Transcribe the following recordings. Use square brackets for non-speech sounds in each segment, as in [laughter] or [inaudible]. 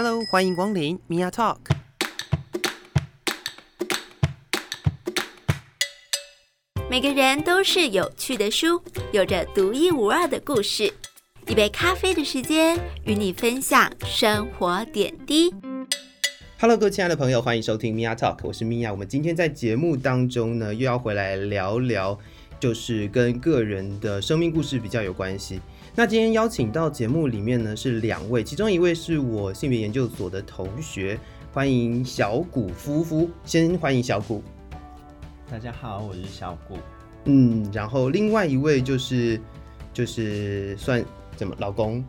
Hello，欢迎光临 Mia Talk。每个人都是有趣的书，有着独一无二的故事。一杯咖啡的时间，与你分享生活点滴。Hello，各位亲爱的朋友，欢迎收听 Mia Talk，我是 Mia。我们今天在节目当中呢，又要回来聊聊，就是跟个人的生命故事比较有关系。那今天邀请到节目里面呢是两位，其中一位是我性别研究所的同学，欢迎小谷夫妇。先欢迎小谷。大家好，我是小谷。嗯，然后另外一位就是就是算怎么老公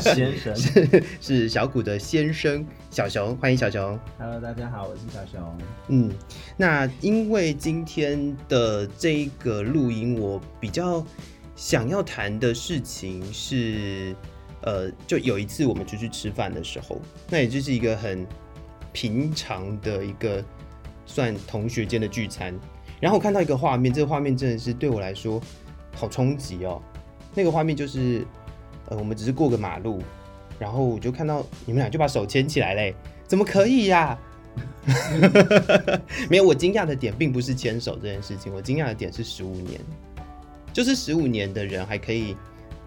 先生 [laughs] 是是小谷的先生小熊，欢迎小熊。Hello，大家好，我是小熊。嗯，那因为今天的这一个录音，我比较。想要谈的事情是，呃，就有一次我们出去吃饭的时候，那也就是一个很平常的一个算同学间的聚餐，然后我看到一个画面，这个画面真的是对我来说好冲击哦。那个画面就是，呃，我们只是过个马路，然后我就看到你们俩就把手牵起来嘞，怎么可以呀？[laughs] 没有，我惊讶的点并不是牵手这件事情，我惊讶的点是十五年。就是十五年的人还可以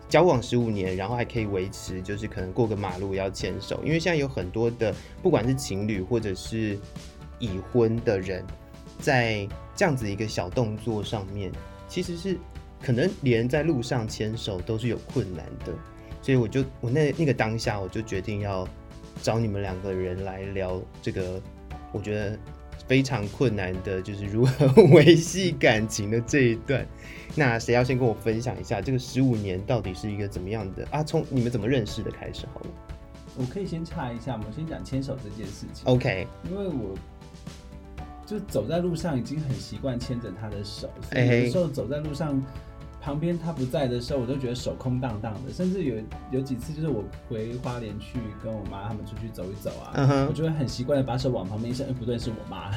交往十五年，然后还可以维持，就是可能过个马路要牵手。因为现在有很多的，不管是情侣或者是已婚的人，在这样子一个小动作上面，其实是可能连在路上牵手都是有困难的。所以我就我那那个当下，我就决定要找你们两个人来聊这个，我觉得。非常困难的，就是如何维系感情的这一段。[laughs] 那谁要先跟我分享一下这个十五年到底是一个怎么样的啊？从你们怎么认识的开始好了。我可以先插一下吗？我先讲牵手这件事情。OK，因为我就走在路上已经很习惯牵着他的手，所以有时候走在路上。旁边他不在的时候，我都觉得手空荡荡的。甚至有有几次，就是我回花莲去跟我妈他们出去走一走啊，uh -huh. 我就会很习惯的把手往旁边一伸，哎，不对，是我妈。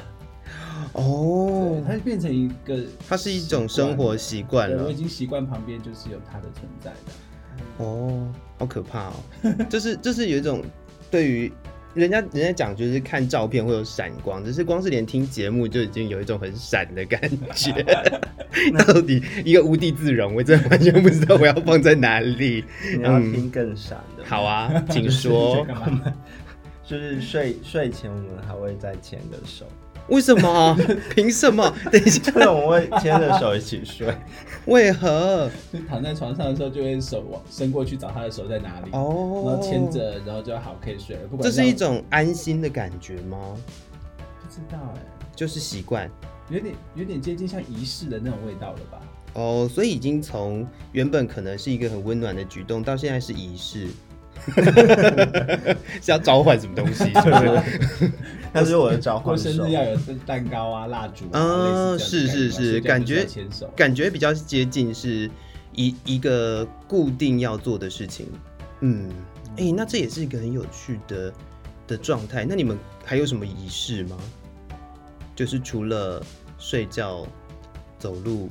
哦，它就变成一个，它是一种生活习惯了。我已经习惯旁边就是有它的存在的。哦，好可怕哦！[laughs] 就是就是有一种对于。人家人家讲就是看照片会有闪光，只是光是连听节目就已经有一种很闪的感觉。[laughs] [laughs] 到底一个无地自容，我真的完全不知道我要放在哪里。你要听更闪的、嗯。好啊，[laughs] 请说。就是睡睡前我们还会再牵个手。为什么？[laughs] 凭什么？等一下，我们会牵着手一起睡。为何？就躺在床上的时候，就会手往伸过去找他的手在哪里，哦，然后牵着，然后就好可以睡了。不管这是一种安心的感觉吗？不知道哎、欸，就是习惯，有点有点接近像仪式的那种味道了吧？哦，所以已经从原本可能是一个很温暖的举动，到现在是仪式。[laughs] 是要召唤什么东西？是不是？他 [laughs] 是我的召唤。过生日要有蛋糕啊、蜡烛啊。嗯，是是是，感觉感觉比较接近是一一个固定要做的事情。嗯，哎、欸，那这也是一个很有趣的的状态。那你们还有什么仪式吗？就是除了睡觉、走路。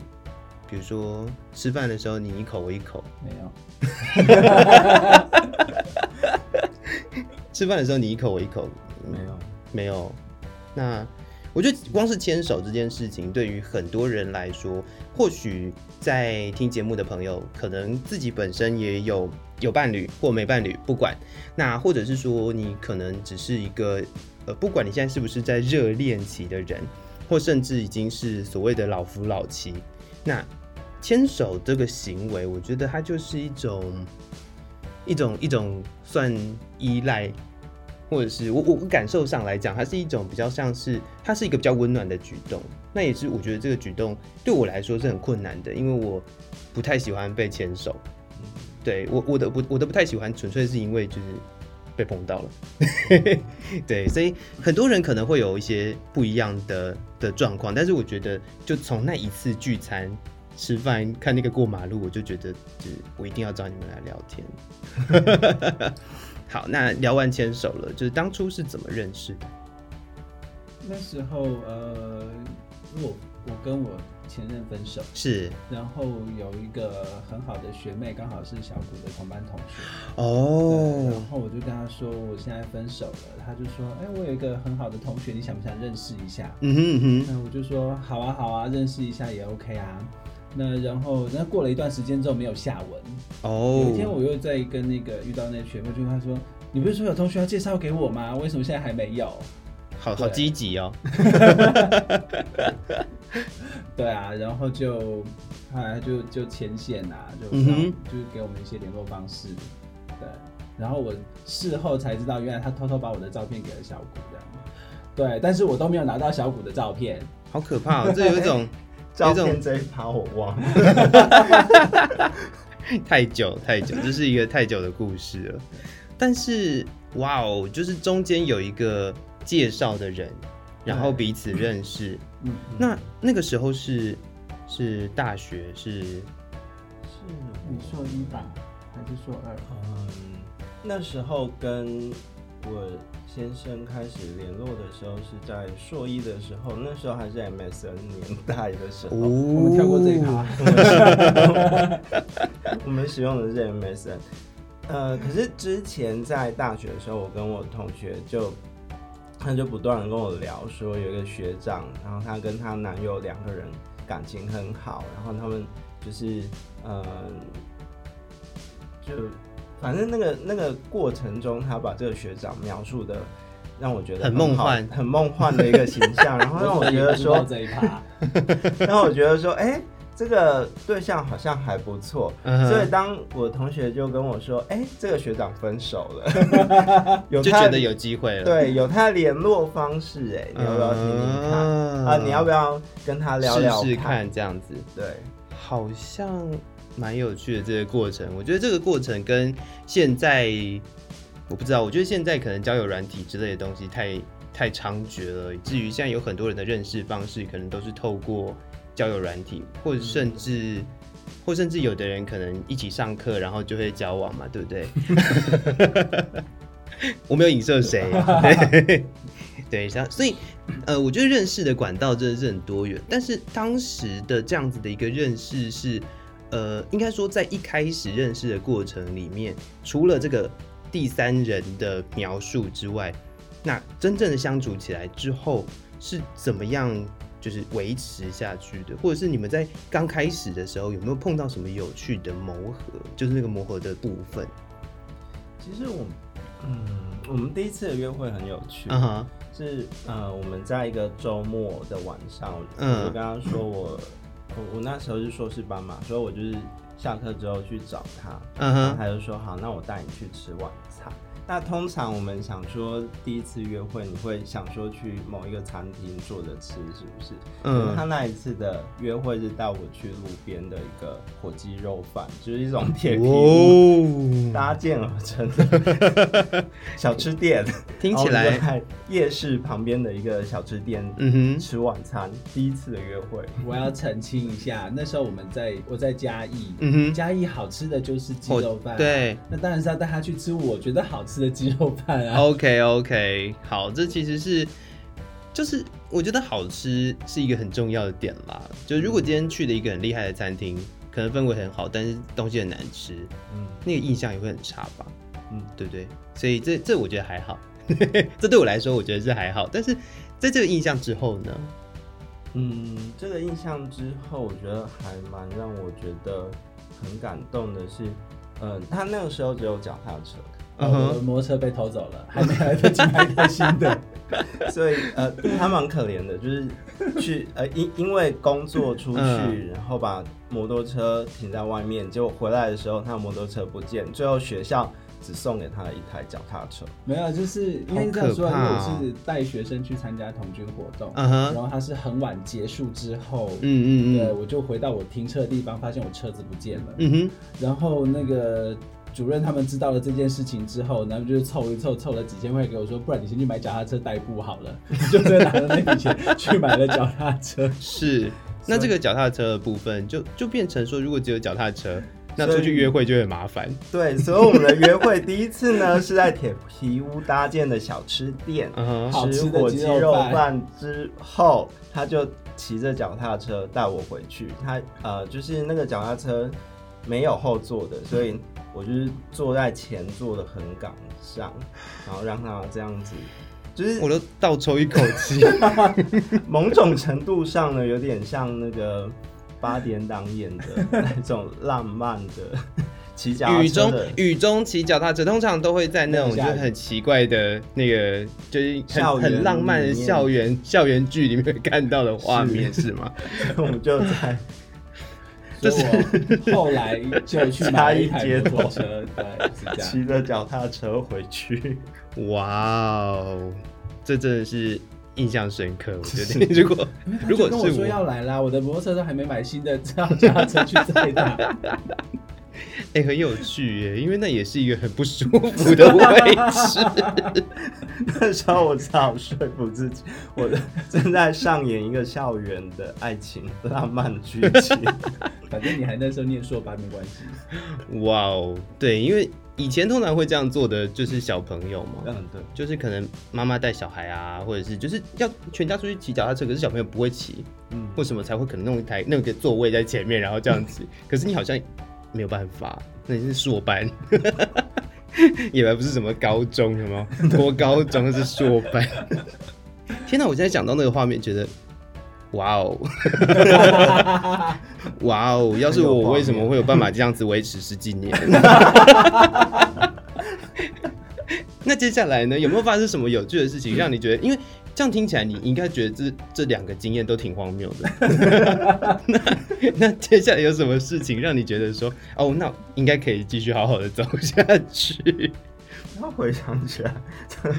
比如说吃饭的时候，你一口我一口，没有。[laughs] 吃饭的时候你一口我一口，没有，没有。那我觉得光是牵手这件事情，对于很多人来说，或许在听节目的朋友，可能自己本身也有有伴侣或没伴侣，不管。那或者是说，你可能只是一个呃，不管你现在是不是在热恋期的人，或甚至已经是所谓的老夫老妻。那牵手这个行为，我觉得它就是一种一种一种算依赖，或者是我我感受上来讲，它是一种比较像是它是一个比较温暖的举动。那也是我觉得这个举动对我来说是很困难的，因为我不太喜欢被牵手。对我我的我我都不太喜欢，纯粹是因为就是被碰到了。[laughs] 对，所以很多人可能会有一些不一样的的状况，但是我觉得就从那一次聚餐。吃饭看那个过马路，我就觉得，就是我一定要找你们来聊天。[laughs] 好，那聊完牵手了，就是当初是怎么认识的？那时候，呃，我我跟我前任分手，是，然后有一个很好的学妹，刚好是小谷的同班同学。哦，然后我就就跟他说我现在分手了，他就说，哎、欸，我有一个很好的同学，你想不想认识一下？嗯哼嗯哼，那我就说好啊好啊，认识一下也 OK 啊。那然后那过了一段时间之后没有下文。哦。有一天我又在跟那个遇到那个学妹，就跟他说，你不是说有同学要介绍给我吗？为什么现在还没有？好好积极哦。[laughs] 对啊，然后就后来就就牵线啊，就、嗯、哼就给我们一些联络方式。对，然后我事后才知道，原来他偷偷把我的照片给了小古这样。对，但是我都没有拿到小古的照片，好可怕哦！这有一种照片这一趴我忘了，[laughs] 太久太久，这是一个太久的故事了。但是哇哦，就是中间有一个介绍的人，然后彼此认识。嗯，那那个时候是是大学是是你硕一吧？还是硕二？嗯，那时候跟我先生开始联络的时候是在硕一的时候，那时候还是 MSN 年代的时候。哦，我们跳过这一趴。[laughs] 我们使用的是 MSN。呃，可是之前在大学的时候，我跟我同学就。他就不断的跟我聊，说有一个学长，然后他跟他男友两个人感情很好，然后他们就是嗯，就反正那个那个过程中，他把这个学长描述的让我觉得很梦幻，很梦幻的一个形象，然后让我觉得说这一趴，[laughs] 让我觉得说，哎。这个对象好像还不错，uh. 所以当我同学就跟我说：“哎，这个学长分手了，[laughs] 有他就觉得有机会了。”对，有他联络方式，哎，你要不要听听看？Uh huh. 啊，你要不要跟他聊聊试试看？这样子，对，好像蛮有趣的这个过程。我觉得这个过程跟现在我不知道，我觉得现在可能交友软体之类的东西太太猖獗了，以至于现在有很多人的认识方式可能都是透过。交友软体，或者甚至，或甚至有的人可能一起上课，然后就会交往嘛，对不对？[laughs] 我没有影射谁，[laughs] 对，所以，呃，我觉得认识的管道真的是很多元，但是当时的这样子的一个认识是，呃，应该说在一开始认识的过程里面，除了这个第三人的描述之外，那真正的相处起来之后是怎么样？就是维持下去的，或者是你们在刚开始的时候有没有碰到什么有趣的磨合？就是那个磨合的部分。其实我，嗯，我们第一次的约会很有趣，uh huh. 是呃，我们在一个周末的晚上，我就跟他说我，我我那时候是硕士班嘛，所以我就是下课之后去找他，嗯哼、uh，他、就说好，那我带你去吃晚餐。那通常我们想说第一次约会，你会想说去某一个餐厅坐着吃，是不是？嗯。他那一次的约会是带我去路边的一个火鸡肉饭，就是一种铁皮屋搭建而成的 [laughs] 小吃店。听起来在夜市旁边的一个小吃店，嗯哼，吃晚餐。第一次的约会，我要澄清一下，那时候我们在我在嘉义，嗯哼，嘉义好吃的就是鸡肉饭，对。那当然是要带他去吃我觉得好吃的鸡肉饭啊，OK OK，好，这其实是就是我觉得好吃是一个很重要的点啦。就如果今天去了一个很厉害的餐厅，可能氛围很好，但是东西很难吃，嗯，那个印象也会很差吧，嗯，对不对？所以这这我觉得还好，[laughs] 这对我来说我觉得是还好。但是在这个印象之后呢？嗯，这个印象之后，我觉得还蛮让我觉得很感动的是，嗯，他那个时候只有脚踏车。Uh huh. 摩托车被偷走了，[laughs] 还没来得及买台新的，[laughs] 所以呃，他蛮可怜的，就是去呃因因为工作出去，uh. 然后把摩托车停在外面，结果回来的时候，他的摩托车不见，最后学校只送给他一台脚踏车。没有，就是因为这样说，因为我是带学生去参加童军活动，uh. 然后他是很晚结束之后，嗯嗯嗯，对，我就回到我停车的地方，发现我车子不见了，嗯哼、uh，huh. 然后那个。主任他们知道了这件事情之后，然后就凑一凑，凑了几千块给我说，不然你先去买脚踏车代步好了，[laughs] 就再拿着那笔钱去买了脚踏车。是，那这个脚踏车的部分就就变成说，如果只有脚踏车，那出去约会就很麻烦。对，所以我们的约会第一次呢是在铁皮屋搭建的小吃店，吃火鸡肉饭之后，他就骑着脚踏车带我回去。他呃，就是那个脚踏车没有后座的，所以。我就是坐在前座的横杆上，然后让他这样子，就是我都倒抽一口气。[laughs] 某种程度上呢，有点像那个八点档演的 [laughs] 那种浪漫的。骑脚雨中雨中骑脚踏车，通常都会在那种就是很奇怪的那个，就是很很浪漫的校园校园剧里面看到的画面是，是吗？[laughs] 我们就在，就是后来就去买一台摩托车，对，骑着脚踏车回去。哇哦，这真的是印象深刻。我觉得 [laughs] 如果如果跟我说要来啦，我的摩托车都还没买新的，这样脚踏车去载他。哎、欸，很有趣耶，因为那也是一个很不舒服的位置。[laughs] 那时候我只好说服自己，我的正在上演一个校园的爱情浪漫剧情。[laughs] 反正你还那时候念硕班没关系。[laughs] 哇哦，对，因为以前通常会这样做的就是小朋友嘛，嗯，对，就是可能妈妈带小孩啊，或者是就是要全家出去骑脚踏车，可是小朋友不会骑，嗯，为什么才会可能弄一台弄个座位在前面，然后这样子？可是你好像。没有办法，那你是硕班，[laughs] 也还不是什么高中，什么 [laughs] 多高中是硕班。天哪！我现在讲到那个画面，觉得哇哦，[laughs] 哇哦！要是我，我为什么会有办法这样子维持十几年？那接下来呢？有没有发生什么有趣的事情，让你觉得？因为这样听起来，你应该觉得这这两个经验都挺荒谬的。[laughs] 那那接下来有什么事情让你觉得说，哦，那应该可以继续好好的走下去？那回想起来，这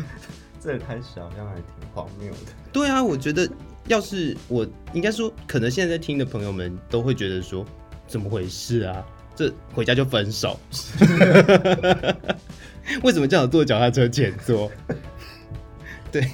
这个开始好像还挺荒谬的。对啊，我觉得要是我应该说，可能现在在听的朋友们都会觉得说，怎么回事啊？这回家就分手？[laughs] 为什么叫我坐脚踏车前座？[laughs] 对。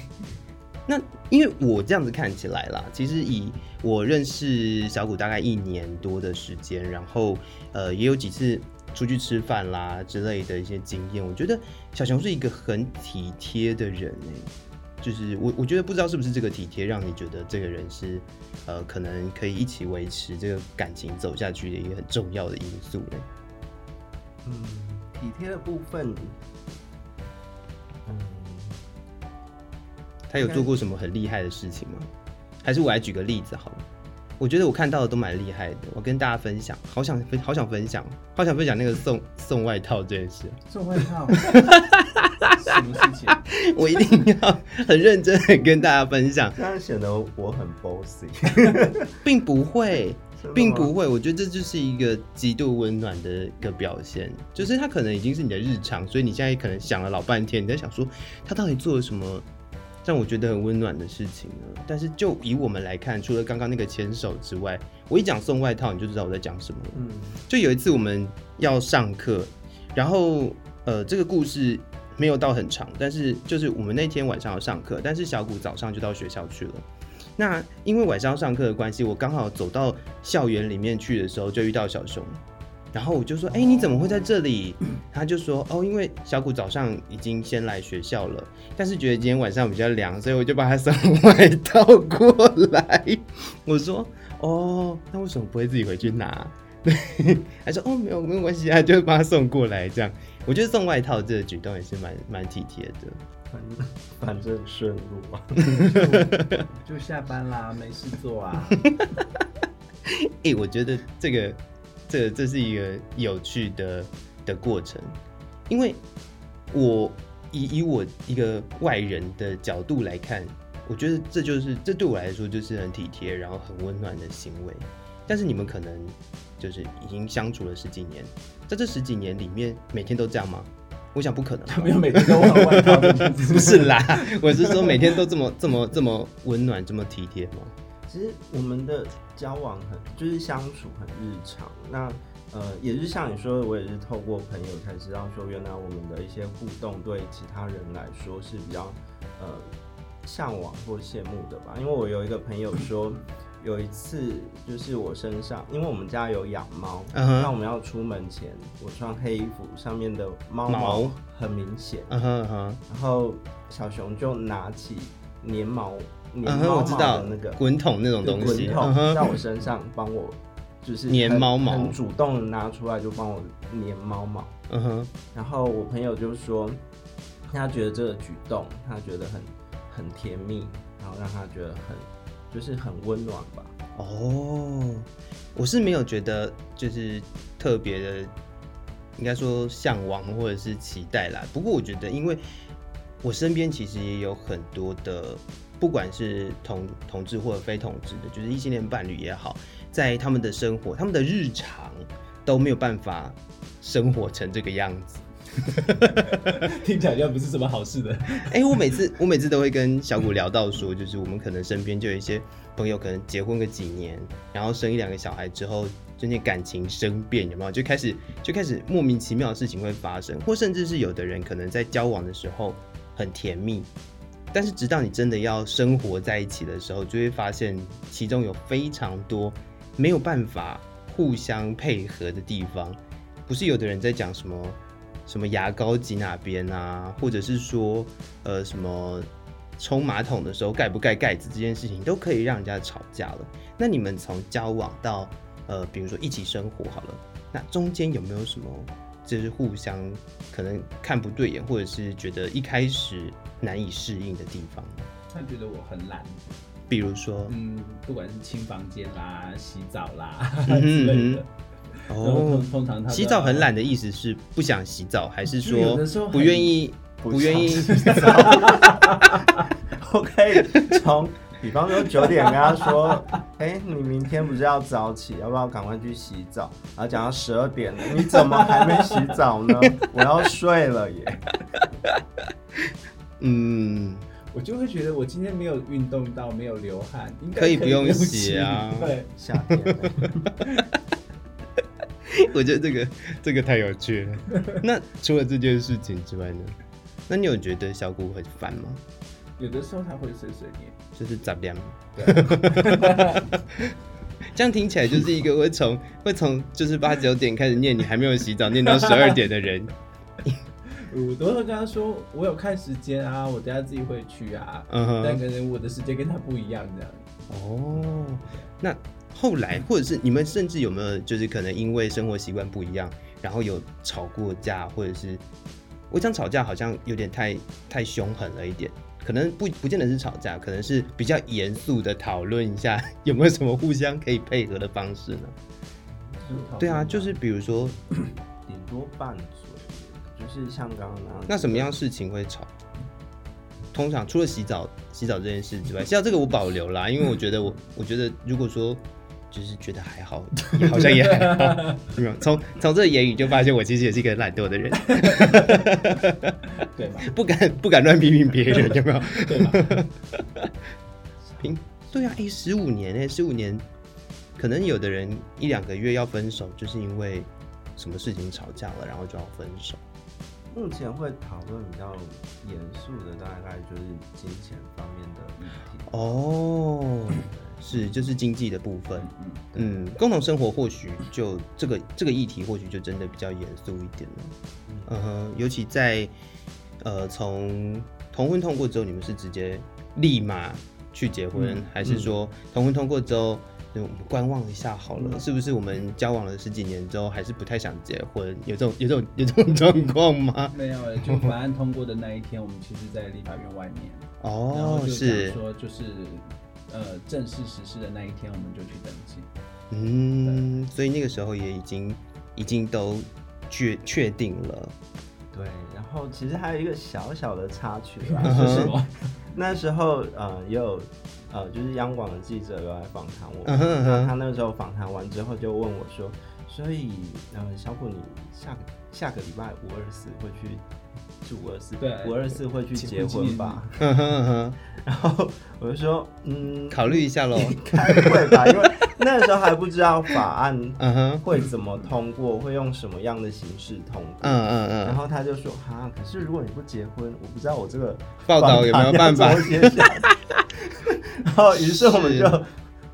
那因为我这样子看起来啦，其实以我认识小谷大概一年多的时间，然后呃也有几次出去吃饭啦之类的一些经验，我觉得小熊是一个很体贴的人诶，就是我我觉得不知道是不是这个体贴让你觉得这个人是呃可能可以一起维持这个感情走下去的一个很重要的因素呢？嗯，体贴的部分。他有做过什么很厉害的事情吗？还是我来举个例子好了？我觉得我看到的都蛮厉害的，我跟大家分享。好想分，好想分享，好想分享那个送送外套这件事。送外套？[laughs] 什么事情？[laughs] 我一定要很认真的跟大家分享。这样显得我很 bossy，[laughs] 并不会，并不会。我觉得这就是一个极度温暖的一个表现，就是他可能已经是你的日常，所以你现在可能想了老半天，你在想说他到底做了什么。让我觉得很温暖的事情呢，但是就以我们来看，除了刚刚那个牵手之外，我一讲送外套，你就知道我在讲什么了。嗯，就有一次我们要上课，然后呃，这个故事没有到很长，但是就是我们那天晚上要上课，但是小谷早上就到学校去了。那因为晚上要上课的关系，我刚好走到校园里面去的时候，就遇到小熊。然后我就说：“哎、欸，你怎么会在这里？” [coughs] 他就说：“哦，因为小谷早上已经先来学校了，但是觉得今天晚上比较凉，所以我就把他送外套过来。” [laughs] 我说：“哦，那为什么不会自己回去拿？” [laughs] 他说：“哦，没有没有关系啊，就把他送过来。”这样，我觉得送外套这个举动也是蛮蛮体贴的。反正反正顺路啊，[laughs] 就下班啦，没事做啊。哎、欸，我觉得这个。这这是一个有趣的的过程，因为我以以我一个外人的角度来看，我觉得这就是这对我来说就是很体贴，然后很温暖的行为。但是你们可能就是已经相处了十几年，在这十几年里面，每天都这样吗？我想不可能，[laughs] 没有每天都换外套，不是啦，我是说每天都这么这么这么温暖，这么体贴吗？其实我们的交往很就是相处很日常，那呃也是像你说的，我也是透过朋友才知道说，原来我们的一些互动对其他人来说是比较呃向往或羡慕的吧。因为我有一个朋友说，有一次就是我身上，因为我们家有养猫，那、uh. 我们要出门前，我穿黑衣服，上面的猫毛很明显，uh. 然后小熊就拿起粘毛。嗯哼，毛毛我知道那个滚筒那种东西，滚筒在我身上帮我就是粘猫毛，很主动的拿出来就帮我粘猫毛。嗯哼。然后我朋友就说，他觉得这个举动，他觉得很很甜蜜，然后让他觉得很就是很温暖吧。哦，我是没有觉得就是特别的，应该说向往或者是期待啦。不过我觉得，因为我身边其实也有很多的，不管是同同志或者非同志的，就是异性恋伴侣也好，在他们的生活、他们的日常都没有办法生活成这个样子。[laughs] 听起来就不是什么好事的。哎、欸，我每次我每次都会跟小谷聊到说，就是我们可能身边就有一些朋友，可能结婚个几年，然后生一两个小孩之后，就那感情生变，有没有？就开始就开始莫名其妙的事情会发生，或甚至是有的人可能在交往的时候很甜蜜，但是直到你真的要生活在一起的时候，就会发现其中有非常多没有办法互相配合的地方。不是有的人在讲什么？什么牙膏挤哪边啊，或者是说，呃，什么冲马桶的时候盖不盖盖子这件事情，都可以让人家吵架了。那你们从交往到呃，比如说一起生活好了，那中间有没有什么就是互相可能看不对眼，或者是觉得一开始难以适应的地方？他觉得我很懒，比如说，嗯，不管是清房间啦、洗澡啦、嗯、[laughs] 之类的。哦，通常他洗澡很懒的意思是不想洗澡，还是说不愿意不愿意洗澡？[laughs] [laughs] 我可以从，比方说九点跟他说，[laughs] 哎、欸，你明天不是要早起，要不要赶快去洗澡？然后讲到十二点了，你怎么还没洗澡呢？[laughs] 我要睡了耶。嗯，我就会觉得我今天没有运动到，没有流汗，应该可以不用洗啊。对，[laughs] 夏天。我觉得这个这个太有趣了。那除了这件事情之外呢？那你有觉得小谷很烦吗？有的时候他会碎碎念，就是杂粮。对 [laughs] 这样听起来就是一个会从会从就是八九点开始念你还没有洗澡，念到十二点的人。[laughs] 我都会跟他说，我有看时间啊，我等下自己会去啊。嗯哼。但可能我的时间跟他不一样，这样。哦，那。后来，或者是你们甚至有没有，就是可能因为生活习惯不一样，然后有吵过架，或者是我想吵架好像有点太太凶狠了一点，可能不不见得是吵架，可能是比较严肃的讨论一下 [laughs] 有没有什么互相可以配合的方式呢？对啊，就是比如说，顶多拌嘴，就是像刚刚那样。那什么样事情会吵？通常除了洗澡洗澡这件事之外，洗澡这个我保留啦，因为我觉得我我觉得如果说。就是觉得还好，好像也还好。从从这个言语就发现，我其实也是一个懒惰的人。对吧？不敢不敢乱批评别人，有没有？对吧？[laughs] 评对啊，哎、欸，十五年哎、欸，十五年，可能有的人一两个月要分手，就是因为什么事情吵架了，然后就要分手。目前会讨论比较严肃的，大概就是金钱方面的议题。哦。是，就是经济的部分，嗯，共同生活或许就这个这个议题或许就真的比较严肃一点了，嗯哼，尤其在呃从同婚通过之后，你们是直接立马去结婚，嗯、还是说同婚通过之后，就我们观望一下好了，嗯、是不是我们交往了十几年之后还是不太想结婚？有这种有这种有这种状况吗？没有，就法案通过的那一天，我们其实在立法院外面，哦，然后就是说就是。呃，正式实施的那一天，我们就去登记。嗯，所以那个时候也已经已经都确确定了。对，然后其实还有一个小小的插曲吧，[laughs] 就是那时候呃也有呃就是央广的记者有来访谈我，那、uh. 他那个时候访谈完之后就问我说，所以呃小古你下个下个礼拜五二四会去？是五二四，对，五二四会去结婚吧？[laughs] 然后我就说，嗯，[laughs] 考虑一下喽，应该会吧，因为那个时候还不知道法案 [laughs] 会怎么通过，会用什么样的形式通过。嗯嗯嗯。然后他就说，哈，可是如果你不结婚，我不知道我这个报道有没有办法。然后，于是我们就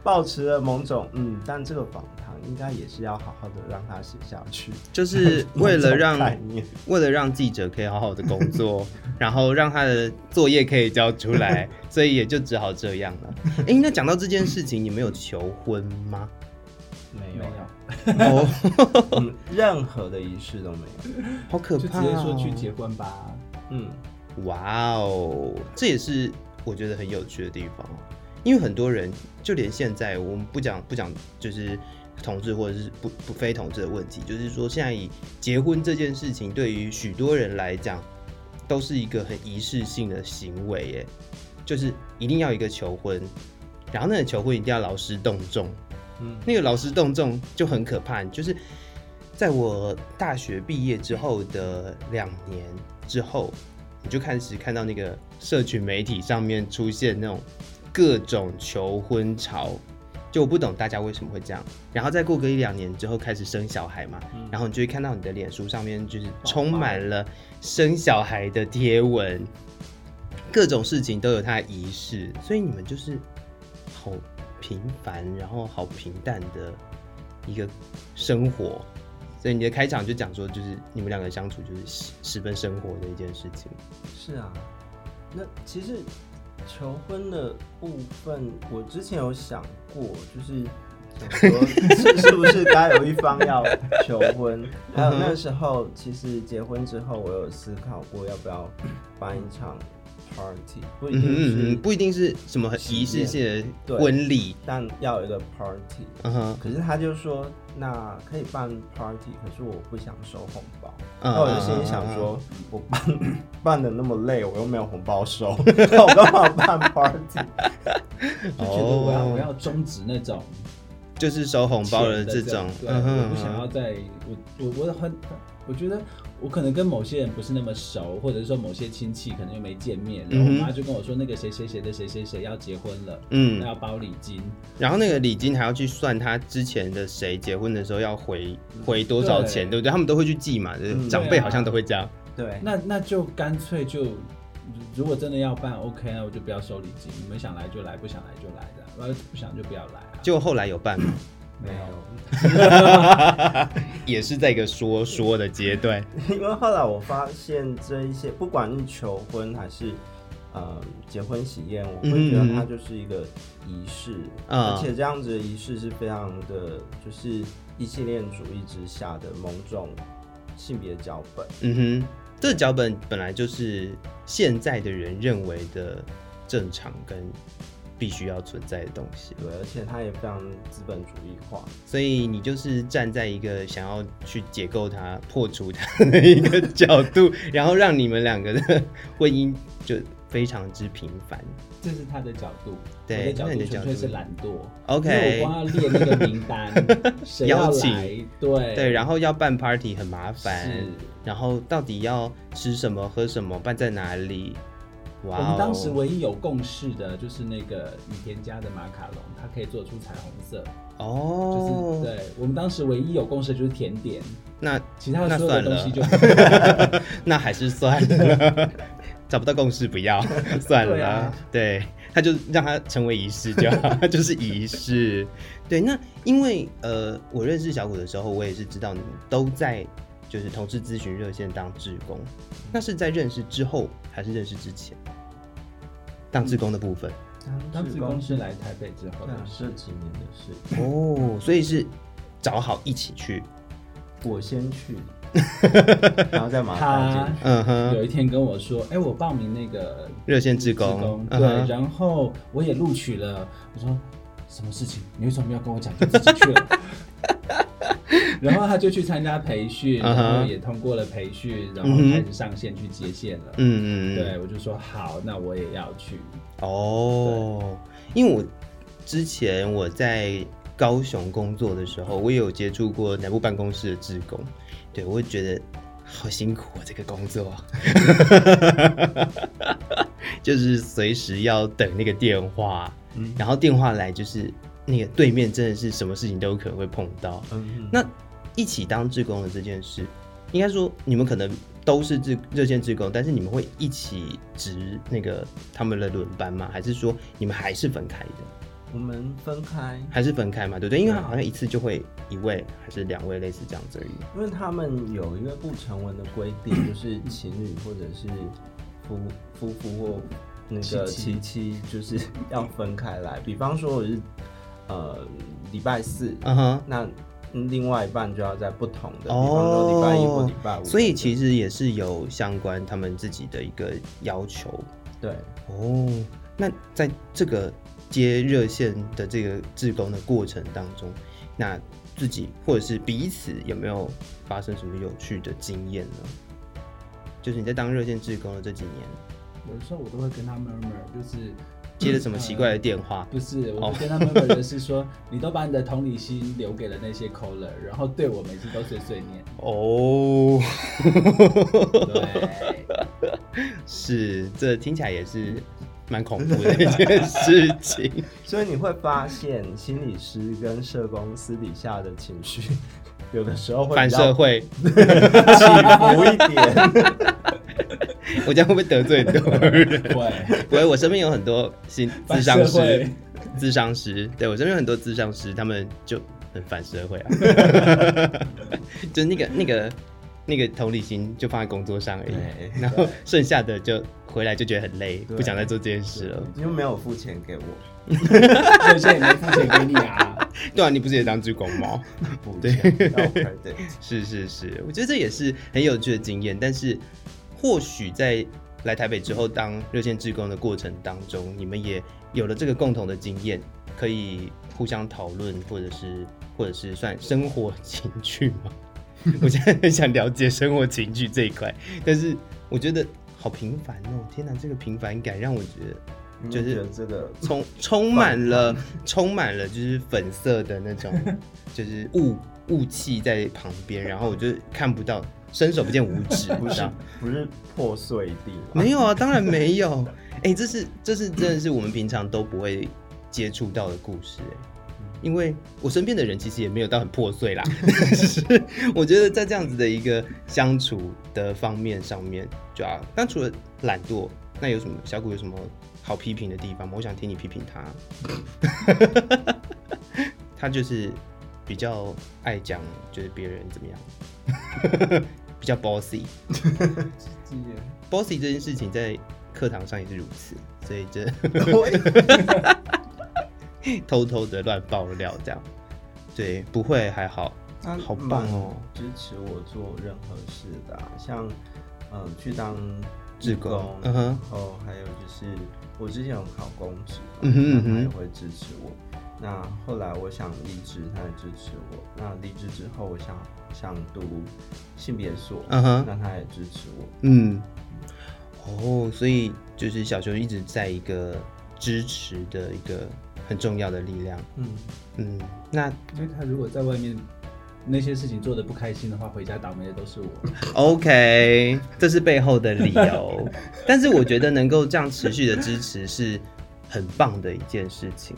保持了某种，嗯，但这个访谈。应该也是要好好的让他写下去，就是为了让 [laughs] 为了让记者可以好好的工作，[laughs] 然后让他的作业可以交出来，[laughs] 所以也就只好这样了。哎、欸，那讲到这件事情，你们有求婚吗？没有，哦，嗯，任何的仪式都没有，好可怕，就直接说去结婚吧。嗯，哇哦，这也是我觉得很有趣的地方，因为很多人就连现在我们不讲不讲就是同志或者是不不非同志的问题，就是说现在以结婚这件事情对于许多人来讲都是一个很仪式性的行为，耶，就是一定要一个求婚。然后那个求婚一定要劳师动众，嗯，那个劳师动众就很可怕。就是在我大学毕业之后的两年之后，你就开始看到那个社群媒体上面出现那种各种求婚潮，就我不懂大家为什么会这样。然后再过个一两年之后开始生小孩嘛，然后你就会看到你的脸书上面就是充满了生小孩的贴文，各种事情都有它的仪式，所以你们就是。好平凡，然后好平淡的一个生活，所以你的开场就讲说，就是你们两个相处就是十十分生活的一件事情。是啊，那其实求婚的部分，我之前有想过，就是想说 [laughs] 是是不是该有一方要求婚？还有那时候，其实结婚之后，我有思考过要不要办一场。Party 不一定是，不一定是什么仪式性的婚礼，但要有一个 party。嗯哼。可是他就说，那可以办 party，可是我不想收红包。那我就心里想说，我办办的那么累，我又没有红包收，那 [laughs] 我干嘛办 party？[laughs] 就觉得我要我要终止那种，就是收红包的这种。对，我不想要再我我我很我觉得。我可能跟某些人不是那么熟，或者是说某些亲戚可能又没见面，然后我妈就跟我说，那个谁谁谁的谁谁谁要结婚了，嗯，那要包礼金，然后那个礼金还要去算他之前的谁结婚的时候要回回多少钱，对，对不对？他们都会去记嘛，就是长辈好像都会这样。对，啊、对，那那就干脆就，如果真的要办，OK，那我就不要收礼金，你们想来就来，不想来就来的，然后不想就不要来啊。就后来有办吗？没有，[laughs] 也是在一个说说的阶段。[laughs] 因为后来我发现这一些，不管是求婚还是呃结婚喜宴，我会觉得它就是一个仪式，嗯、而且这样子的仪式是非常的，就是异性恋主义之下的某种性别脚本。嗯哼，这个脚本本来就是现在的人认为的正常跟。必须要存在的东西，对，而且它也非常资本主义化，所以你就是站在一个想要去解构它、破除它的一个 [laughs] 角度，然后让你们两个的婚姻就非常之平凡。这是他的角度，对，那你的角度是懒惰。OK，我光要列那个名单，[laughs] 邀请，对。对，然后要办 party 很麻烦，然后到底要吃什么、喝什么、办在哪里我们当时唯一有共识的就是那个雨田家的马卡龙，它可以做出彩虹色。哦，oh, 就是对我们当时唯一有共识的就是甜点。那其他的所有的东西就那，[laughs] 那还是算了，[laughs] 找不到共识不要 [laughs] 算了。对，啊、对，他就让它成为仪式就好，就是仪式。对，那因为呃，我认识小谷的时候，我也是知道你们都在就是同志咨询热线当志工，那是在认识之后还是认识之前？当志工的部分，当志工是来台北之后的事，这几年的事哦，所以是找好一起去，我先去，[laughs] 然后再马上嗯哼，有一天跟我说，哎，我报名那个热线志工，对，然后我也录取了，我说什么事情？你为什么没有跟我讲就自己去了？[laughs] 然后他就去参加培训，然后也通过了培训，然后开始上线去接线了。嗯嗯，对，我就说好，那我也要去。哦，因为我之前我在高雄工作的时候，我也有接触过南部办公室的职工，对，我会觉得好辛苦啊，这个工作，[laughs] 就是随时要等那个电话，嗯、然后电话来就是。那个对面真的是什么事情都有可能会碰到。嗯嗯，那一起当志工的这件事，应该说你们可能都是志热线志工，但是你们会一起值那个他们的轮班吗？还是说你们还是分开的？我们分开，还是分开嘛？对不对？因为好像一次就会一位还是两位，类似这样子而已。因为他们有一个不成文的规定，[coughs] 就是情侣或者是夫夫妇或那个妻妻，就是要分开来。比方说我是。呃礼拜四，嗯哼，那另外一半就要在不同的，哦、比方说礼拜一或礼拜五，所以其实也是有相关他们自己的一个要求。对，哦，那在这个接热线的这个志工的过程当中，那自己或者是彼此有没有发生什么有趣的经验呢？就是你在当热线志工的这几年，有的时候我都会跟他 murmur，就是接了什么奇怪的电话？嗯、不是，我跟他 murmur 的是说，你都把你的同理心留给了那些 caller，然后对我每次都碎碎念。哦，对。[laughs] 是，这听起来也是蛮恐怖的一件事情。[laughs] 所以你会发现，心理师跟社工私底下的情绪，有的时候会反社会 [laughs] 起伏一点。我这样会不会得罪很多人？会，不会。我身边有很多心智商师，智商师，对，我身边有很多智商师，他们就很反社会啊，[laughs] 就那个那个。那个同理心就放在工作上而已，然后剩下的就回来就觉得很累，不想再做这件事了。你又没有付钱给我，现在也没付钱给你啊。[laughs] 对啊，你不是也当志工吗？[laughs] 对，是是是，我觉得这也是很有趣的经验。但是或许在来台北之后当热线志工的过程当中，你们也有了这个共同的经验，可以互相讨论，或者是或者是算生活 [laughs] 情趣吗？我现在很想了解生活情趣这一块，但是我觉得好平凡哦！天哪，这个平凡感让我觉得就是这个充充满了充满了就是粉色的那种 [laughs] 就是雾雾气在旁边，然后我就看不到，伸手不见五指，[laughs] 不是不是破碎地，没有啊，当然没有。[laughs] 哎、欸，这是这是真的是我们平常都不会接触到的故事哎。因为我身边的人其实也没有到很破碎啦，[laughs] 但是我觉得在这样子的一个相处的方面上面，就啊，但除了懒惰，那有什么小谷有什么好批评的地方吗？我想听你批评他，他就是比较爱讲，就是别人怎么样，[laughs] 比较 bossy，bossy [laughs] 这件事情在课堂上也是如此，所以这。[laughs] 偷偷的乱爆料，这样，对，不会还好，好棒哦，支持我做任何事的、啊，像，嗯，去当志工，工嗯哼，然后还有就是我之前有考公职，嗯哼，他也会支持我。那后来我想离职，他也支持我。那离职之后，我想想读性别所，嗯哼，那他也支持我。嗯，哦，所以就是小熊一直在一个支持的一个。很重要的力量，嗯嗯，那因为他如果在外面那些事情做的不开心的话，回家倒霉的都是我。[laughs] OK，这是背后的理由，但是我觉得能够这样持续的支持是很棒的一件事情。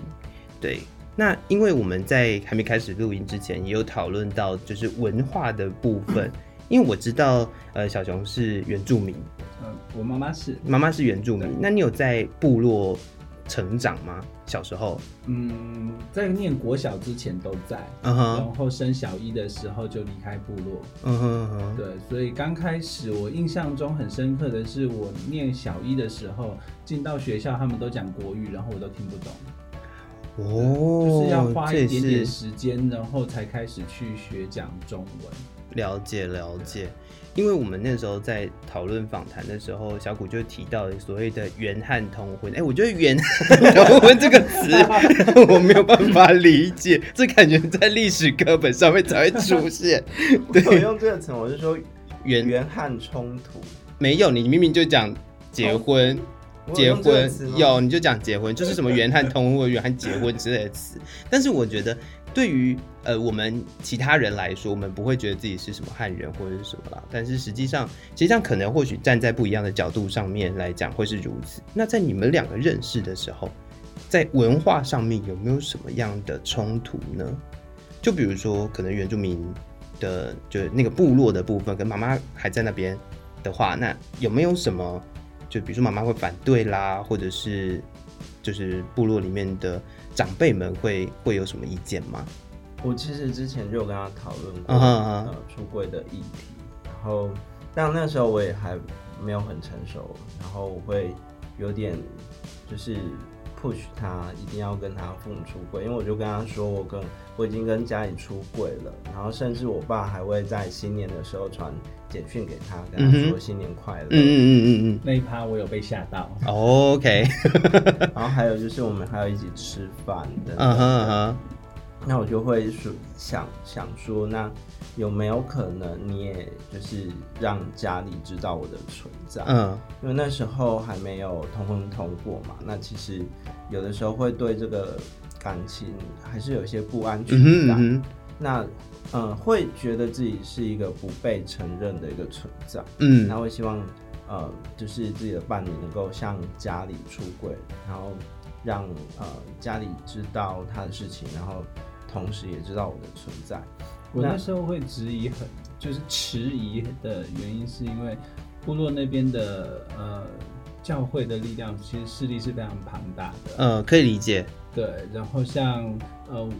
对，那因为我们在还没开始录音之前，也有讨论到就是文化的部分，因为我知道呃小熊是原住民，嗯，我妈妈是，妈妈是原住民，那你有在部落成长吗？小时候，嗯，在念国小之前都在，uh huh. 然后升小一的时候就离开部落，嗯对，所以刚开始我印象中很深刻的是，我念小一的时候进到学校，他们都讲国语，然后我都听不懂，哦，就是要花一点点时间，然后才开始去学讲中文，了解了解。因为我们那时候在讨论访谈的时候，小谷就提到所谓的“元汉通婚”。哎，我觉得“元汉通婚”这个词 [laughs] 我没有办法理解，这感觉在历史课本上面才会出现。对，[laughs] 我用这个词，我是说原“原原汉冲突”。没有，你明明就讲结婚，结婚有，你就讲结婚，就是什么“元汉通婚”或“原汉结婚”之类的词。但是我觉得。对于呃我们其他人来说，我们不会觉得自己是什么汉人或者是什么啦。但是实际上，实际上可能或许站在不一样的角度上面来讲会是如此。那在你们两个认识的时候，在文化上面有没有什么样的冲突呢？就比如说，可能原住民的就是那个部落的部分，跟妈妈还在那边的话，那有没有什么？就比如说妈妈会反对啦，或者是就是部落里面的。长辈们会会有什么意见吗？我其实之前就有跟他讨论过、uh huh. 呃出柜的议题，然后但那时候我也还没有很成熟，然后我会有点就是 push 他一定要跟他父母出柜，因为我就跟他说，我跟我已经跟家里出柜了，然后甚至我爸还会在新年的时候传简讯给他，跟他说新年快乐。嗯嗯嗯嗯嗯，那一趴我有被吓到。OK，[laughs] 然后还有就是我们还要一起吃饭的。嗯哼嗯哼。那我就会说想想说，那有没有可能你也就是让家里知道我的存在？嗯，因为那时候还没有通婚通过嘛。那其实有的时候会对这个感情还是有一些不安全感。嗯、那嗯，会觉得自己是一个不被承认的一个存在。嗯，那会希望呃，就是自己的伴侣能够向家里出轨，然后让呃家里知道他的事情，然后。同时也知道我的存在。我那时候会质疑很，就是迟疑的原因，是因为部落那边的呃教会的力量，其实势力是非常庞大的。呃，可以理解。对，然后像呃，我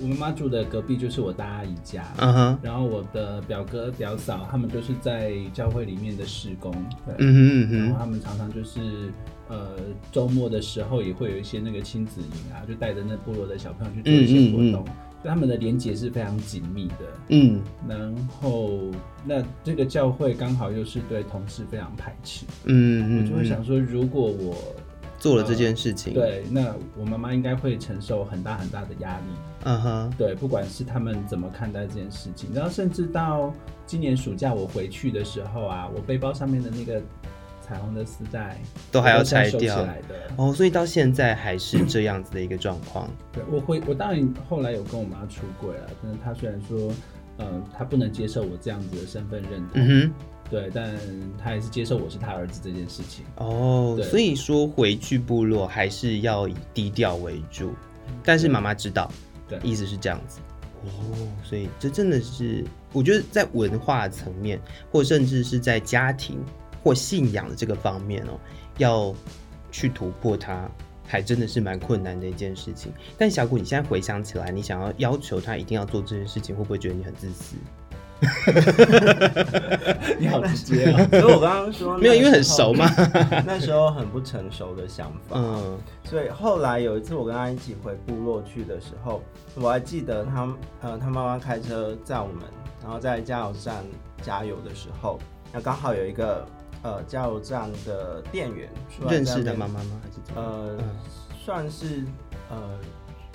我妈妈住的隔壁就是我大阿姨家，嗯哼，然后我的表哥表嫂他们就是在教会里面的施工，对，嗯哼嗯哼，然后他们常常就是。呃，周末的时候也会有一些那个亲子营啊，就带着那部落的小朋友去做一些活动，嗯嗯嗯，所以他们的连接是非常紧密的。嗯，然后那这个教会刚好又是对同事非常排斥。嗯，嗯，嗯，我就会想说，如果我做了这件事情，呃，对，那我妈妈应该会承受很大很大的压力。嗯哼，对，不管是他们怎么看待这件事情，然后甚至到今年暑假我回去的时候啊，我背包上面的那个。彩虹的丝带都还要拆掉哦，所以到现在还是这样子的一个状况。对，我会，我当然后来有跟我妈出轨了，但是她虽然说，呃，她不能接受我这样子的身份认同，对，但她还是接受我是她儿子这件事情。哦，所以说回去部落还是要以低调为主，但是妈妈知道，对，意思是这样子。哦，所以这真的是，我觉得在文化层面，或甚至是在家庭。或信仰的这个方面哦，要去突破它，还真的是蛮困难的一件事情。但小谷，你现在回想起来，你想要要求他一定要做这件事情，会不会觉得你很自私？[laughs] 你好直接啊！[laughs] 所以我刚刚说没有，因为很熟嘛。[laughs] 那时候很不成熟的想法，嗯。所以后来有一次我跟他一起回部落去的时候，我还记得他呃，他妈妈开车载我们，然后在加油站加油的时候，那刚好有一个。呃，加油站的店员 [laughs] 认识的妈妈吗？还是怎么？呃，嗯、算是呃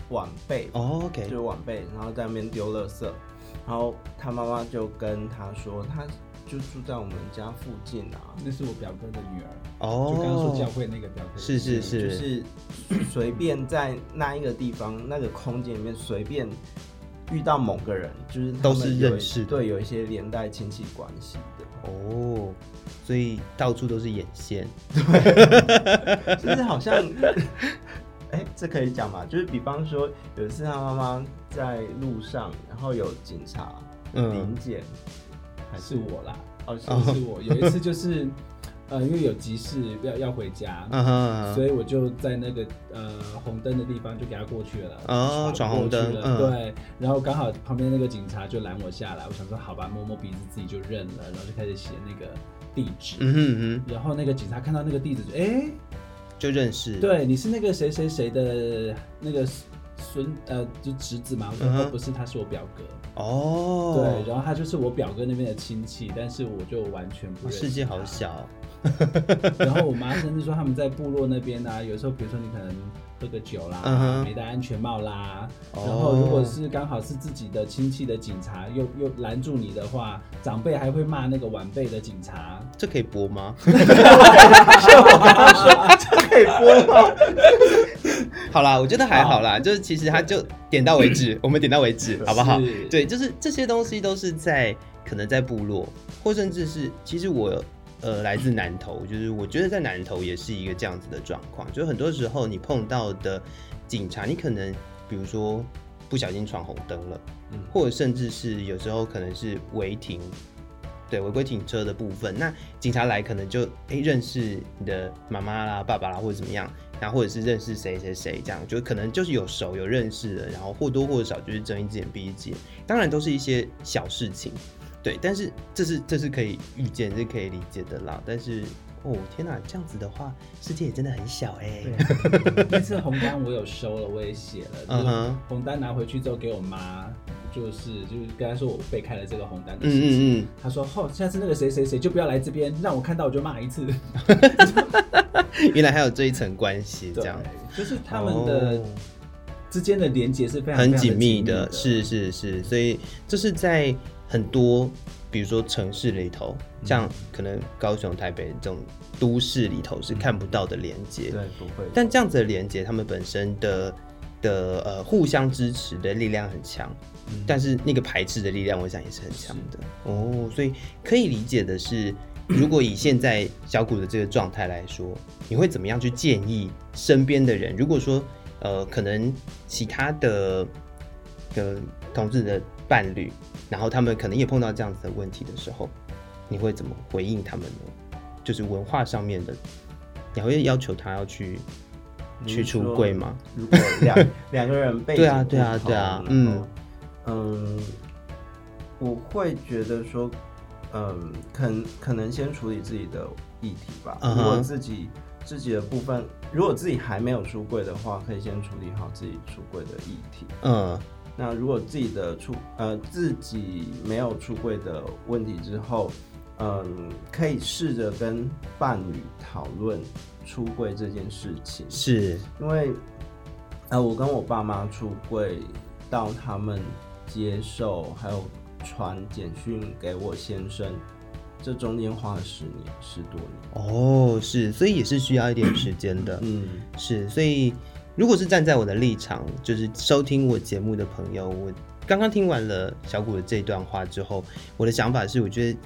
晚辈哦，OK，就是晚辈，然后在那边丢垃圾，然后他妈妈就跟他说，他就住在我们家附近啊，那是我表哥的女儿。哦，就刚刚说教会那个表哥，是是是，就是随便在那一个地方那个空间里面随便遇到某个人，就是都是认识，对，有一些连带亲戚关系的。哦。所以到处都是眼线，对，[laughs] 就是好像，哎、欸，这可以讲吗？就是比方说，有一次他妈妈在路上，然后有警察临检，还是我啦？哦，是是我。有一次就是，[laughs] 呃，因为有急事要要回家，所以我就在那个呃红灯的地方就给他过去了。哦，闯红灯，对。然后刚好旁边那个警察就拦我下来，我想说好吧，摸摸鼻子自己就认了，然后就开始写那个。地址，嗯哼嗯哼，然后那个警察看到那个地址，哎、欸，就认识，对，你是那个谁谁谁的那个孙，呃，就侄子嘛？我说、嗯、不是，他是我表哥。哦，对，然后他就是我表哥那边的亲戚，但是我就完全不认识。世界好小。[laughs] 然后我妈甚至说他们在部落那边啊，有时候比如说你可能。喝个酒啦，uh. 没戴安全帽啦，oh. 然后如果是刚好是自己的亲戚的警察又又拦住你的话，长辈还会骂那个晚辈的警察。这可以播吗？[laughs] 这可以播吗？[laughs] 好啦，我觉得还好啦，oh. 就是其实他就点到为止，[laughs] 我们点到为止，好不好？是对，就是这些东西都是在可能在部落，或甚至是其实我。呃，来自南投，就是我觉得在南投也是一个这样子的状况，就很多时候你碰到的警察，你可能比如说不小心闯红灯了，嗯，或者甚至是有时候可能是违停，对，违规停车的部分，那警察来可能就哎认识你的妈妈啦、爸爸啦，或者怎么样，然后或者是认识谁谁谁这样，就可能就是有熟有认识的，然后或多或少就是睁一只眼闭一只眼，当然都是一些小事情。对，但是这是这是可以预见，是可以理解的啦。但是哦天哪，这样子的话，世界也真的很小哎。那次红单我有收了，我也写了，嗯哼，红单拿回去之后给我妈，就是就是跟她说我被开了这个红单的事情。嗯嗯她说哦，下次那个谁谁谁就不要来这边，让我看到我就骂一次。[laughs] 原来还有这一层关系，这样就是他们的之间的连接是非常很紧密的，是是是，所以这是在很多。比如说城市里头，像可能高雄、台北这种都市里头是看不到的连接，对，不会。但这样子的连接，他们本身的的呃互相支持的力量很强，嗯，但是那个排斥的力量，我想也是很强的哦。所以可以理解的是，如果以现在小谷的这个状态来说，你会怎么样去建议身边的人？如果说呃，可能其他的的同志的伴侣。然后他们可能也碰到这样子的问题的时候，你会怎么回应他们呢？就是文化上面的，你会要求他要去去出柜吗？如果两 [laughs] 两个人被对啊对啊对啊，嗯嗯，我会觉得说，嗯，可能可能先处理自己的议题吧。Uh huh. 如果自己自己的部分，如果自己还没有出柜的话，可以先处理好自己出柜的议题。嗯。那如果自己的出呃自己没有出柜的问题之后，嗯，可以试着跟伴侣讨论出柜这件事情。是，因为呃我跟我爸妈出柜，到他们接受，还有传简讯给我先生，这中间花了十年十多年。哦，是，所以也是需要一点时间的。嗯，是，所以。如果是站在我的立场，就是收听我节目的朋友，我刚刚听完了小谷的这段话之后，我的想法是，我觉得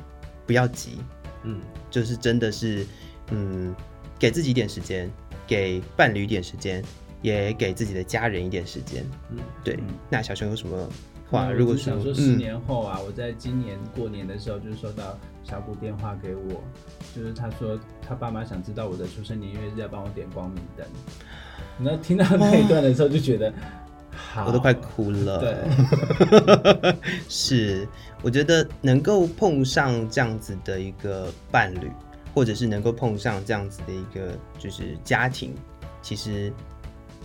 不要急，嗯，就是真的是，嗯，给自己一点时间，给伴侣一点时间，也给自己的家人一点时间，嗯，对。嗯、那小熊有什么话？嗯、如果想说十年后啊，嗯、我在今年过年的时候，就是收到小谷电话给我，就是他说他爸妈想知道我的出生年月日，要帮我点光明灯。你知道听到那一段的时候，就觉得，好，[laughs] 我都快哭了。对，[laughs] 是，我觉得能够碰上这样子的一个伴侣，或者是能够碰上这样子的一个就是家庭，其实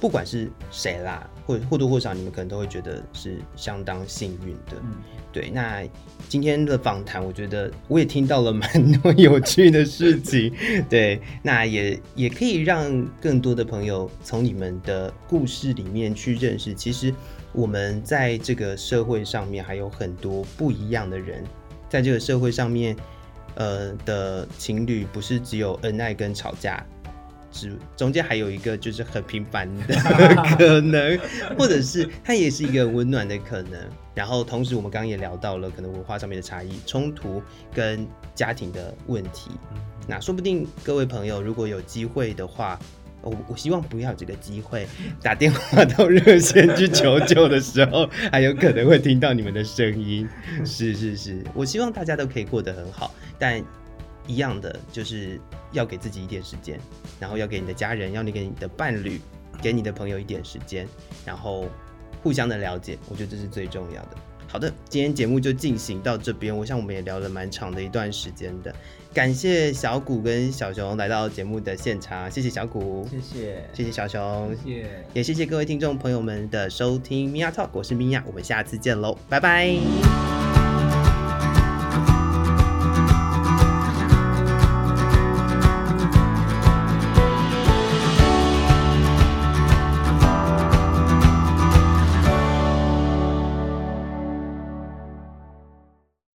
不管是谁啦，或或多或少，你们可能都会觉得是相当幸运的。嗯对，那今天的访谈，我觉得我也听到了蛮多有趣的事情。[laughs] 对，那也也可以让更多的朋友从你们的故事里面去认识，其实我们在这个社会上面还有很多不一样的人，在这个社会上面，呃的情侣不是只有恩爱跟吵架。中间还有一个就是很平凡的可能，或者是它也是一个温暖的可能。然后同时我们刚刚也聊到了可能文化上面的差异、冲突跟家庭的问题。那说不定各位朋友如果有机会的话，我我希望不要有这个机会打电话到热线去求救的时候，还有可能会听到你们的声音。是是是，我希望大家都可以过得很好，但。一样的，就是要给自己一点时间，然后要给你的家人，要你给你的伴侣，给你的朋友一点时间，然后互相的了解，我觉得这是最重要的。好的，今天节目就进行到这边，我想我们也聊了蛮长的一段时间的，感谢小谷跟小熊来到节目的现场，谢谢小谷，谢谢，谢谢小熊，谢谢，也谢谢各位听众朋友们的收听，Mia Talk，我是 Mia，我们下次见喽，拜拜。